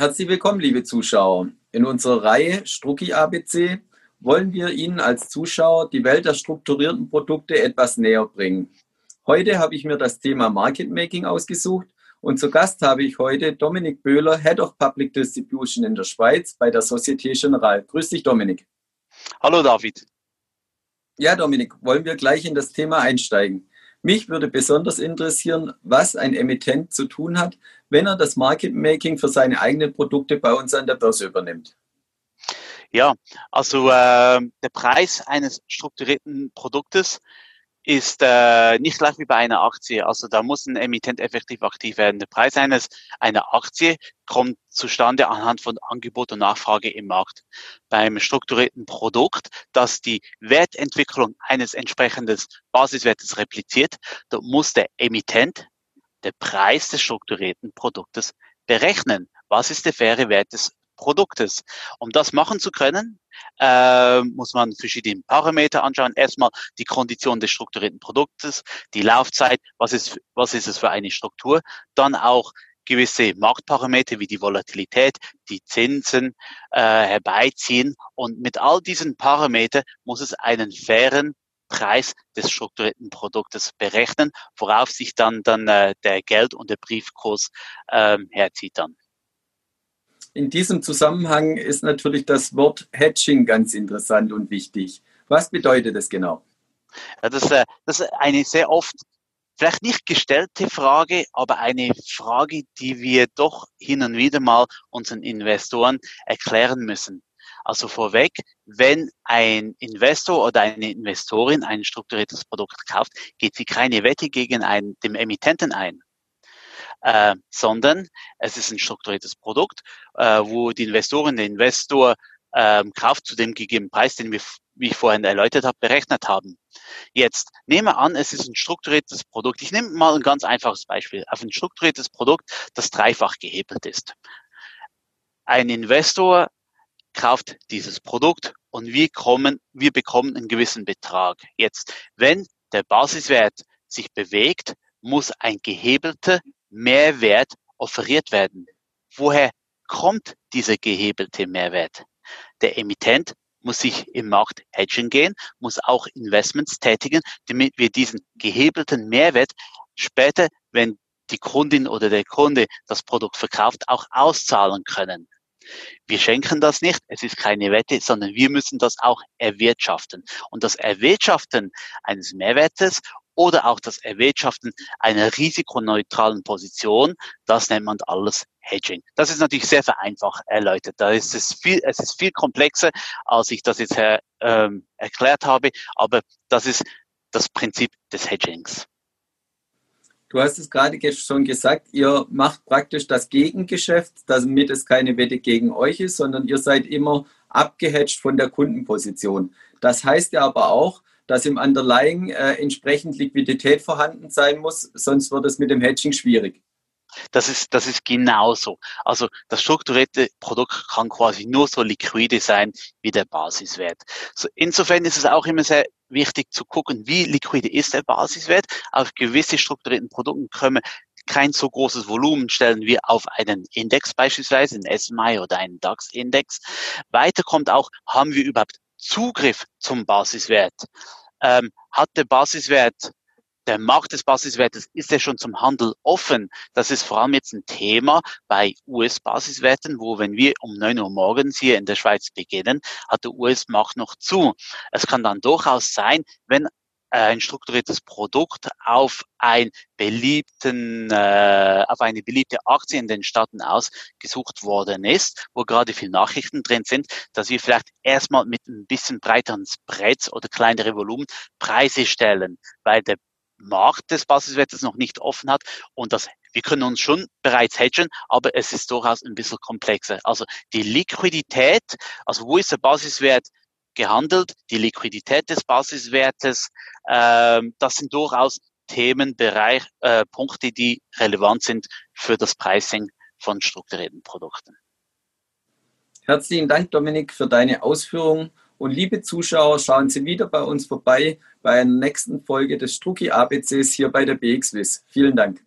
Herzlich willkommen, liebe Zuschauer. In unserer Reihe Strucki ABC wollen wir Ihnen als Zuschauer die Welt der strukturierten Produkte etwas näher bringen. Heute habe ich mir das Thema Market Making ausgesucht und zu Gast habe ich heute Dominik Böhler, Head of Public Distribution in der Schweiz bei der Societe Generale. Grüß dich, Dominik. Hallo, David. Ja, Dominik, wollen wir gleich in das Thema einsteigen. Mich würde besonders interessieren, was ein Emittent zu tun hat, wenn er das Market Making für seine eigenen Produkte bei uns an der Börse übernimmt. Ja, also äh, der Preis eines strukturierten Produktes ist äh, nicht gleich wie bei einer Aktie. Also da muss ein Emittent effektiv aktiv werden. Der Preis eines einer Aktie kommt zustande anhand von Angebot und Nachfrage im Markt. Beim strukturierten Produkt, das die Wertentwicklung eines entsprechenden Basiswertes repliziert, da muss der Emittent der Preis des strukturierten Produktes berechnen. Was ist der faire Wert des Produktes? Um das machen zu können, äh, muss man verschiedene Parameter anschauen. Erstmal die Kondition des strukturierten Produktes, die Laufzeit, was ist, was ist es für eine Struktur, dann auch gewisse Marktparameter wie die Volatilität, die Zinsen äh, herbeiziehen. Und mit all diesen Parametern muss es einen fairen Preis des strukturierten Produktes berechnen, worauf sich dann, dann äh, der Geld- und der Briefkurs ähm, herzieht dann. In diesem Zusammenhang ist natürlich das Wort Hedging ganz interessant und wichtig. Was bedeutet das genau? Ja, das, äh, das ist eine sehr oft vielleicht nicht gestellte Frage, aber eine Frage, die wir doch hin und wieder mal unseren Investoren erklären müssen. Also vorweg, wenn ein Investor oder eine Investorin ein strukturiertes Produkt kauft, geht sie keine Wette gegen einen, dem Emittenten ein. Äh, sondern es ist ein strukturiertes Produkt, äh, wo die Investorin, der Investor äh, kauft zu dem gegebenen Preis, den wir, wie ich vorhin erläutert habe, berechnet haben. Jetzt nehme an, es ist ein strukturiertes Produkt. Ich nehme mal ein ganz einfaches Beispiel auf ein strukturiertes Produkt, das dreifach gehebelt ist. Ein Investor kauft dieses Produkt und wir kommen, wir bekommen einen gewissen Betrag. Jetzt, wenn der Basiswert sich bewegt, muss ein gehebelter Mehrwert offeriert werden. Woher kommt dieser gehebelte Mehrwert? Der Emittent muss sich im Markt hedgen gehen, muss auch Investments tätigen, damit wir diesen gehebelten Mehrwert später, wenn die Kundin oder der Kunde das Produkt verkauft, auch auszahlen können. Wir schenken das nicht, es ist keine Wette, sondern wir müssen das auch erwirtschaften. Und das Erwirtschaften eines Mehrwertes oder auch das Erwirtschaften einer risikoneutralen Position, das nennt man alles Hedging. Das ist natürlich sehr vereinfacht erläutert. Da ist es viel, es ist viel komplexer, als ich das jetzt ähm, erklärt habe, aber das ist das Prinzip des Hedgings. Du hast es gerade schon gesagt, ihr macht praktisch das Gegengeschäft, damit es keine Wette gegen euch ist, sondern ihr seid immer abgehatcht von der Kundenposition. Das heißt ja aber auch, dass im Underlying äh, entsprechend Liquidität vorhanden sein muss, sonst wird es mit dem Hedging schwierig. Das ist, das ist genauso. Also das strukturierte Produkt kann quasi nur so liquide sein wie der Basiswert. So, insofern ist es auch immer sehr wichtig zu gucken, wie liquide ist der Basiswert. Auf gewisse strukturierten Produkten können wir kein so großes Volumen stellen wie auf einen Index beispielsweise, einen SMI oder einen DAX-Index. Weiter kommt auch, haben wir überhaupt Zugriff zum Basiswert? Ähm, hat der Basiswert der Markt des Basiswertes ist ja schon zum Handel offen. Das ist vor allem jetzt ein Thema bei US-Basiswerten, wo wenn wir um 9 Uhr morgens hier in der Schweiz beginnen, hat der US-Markt noch zu. Es kann dann durchaus sein, wenn ein strukturiertes Produkt auf ein beliebten, äh, auf eine beliebte Aktie in den Staaten ausgesucht worden ist, wo gerade viele Nachrichten drin sind, dass wir vielleicht erstmal mit ein bisschen breiteren Spreads oder kleinere Volumen Preise stellen, weil der Markt des Basiswertes noch nicht offen hat und das wir können uns schon bereits hedgen, aber es ist durchaus ein bisschen komplexer. Also die Liquidität, also wo ist der Basiswert gehandelt, die Liquidität des Basiswertes, äh, das sind durchaus Themenbereich, äh, Punkte, die relevant sind für das Pricing von strukturierten Produkten. Herzlichen Dank, Dominik, für deine Ausführungen und liebe Zuschauer, schauen Sie wieder bei uns vorbei bei einer nächsten Folge des Strucki ABCs hier bei der BXWIS. Vielen Dank.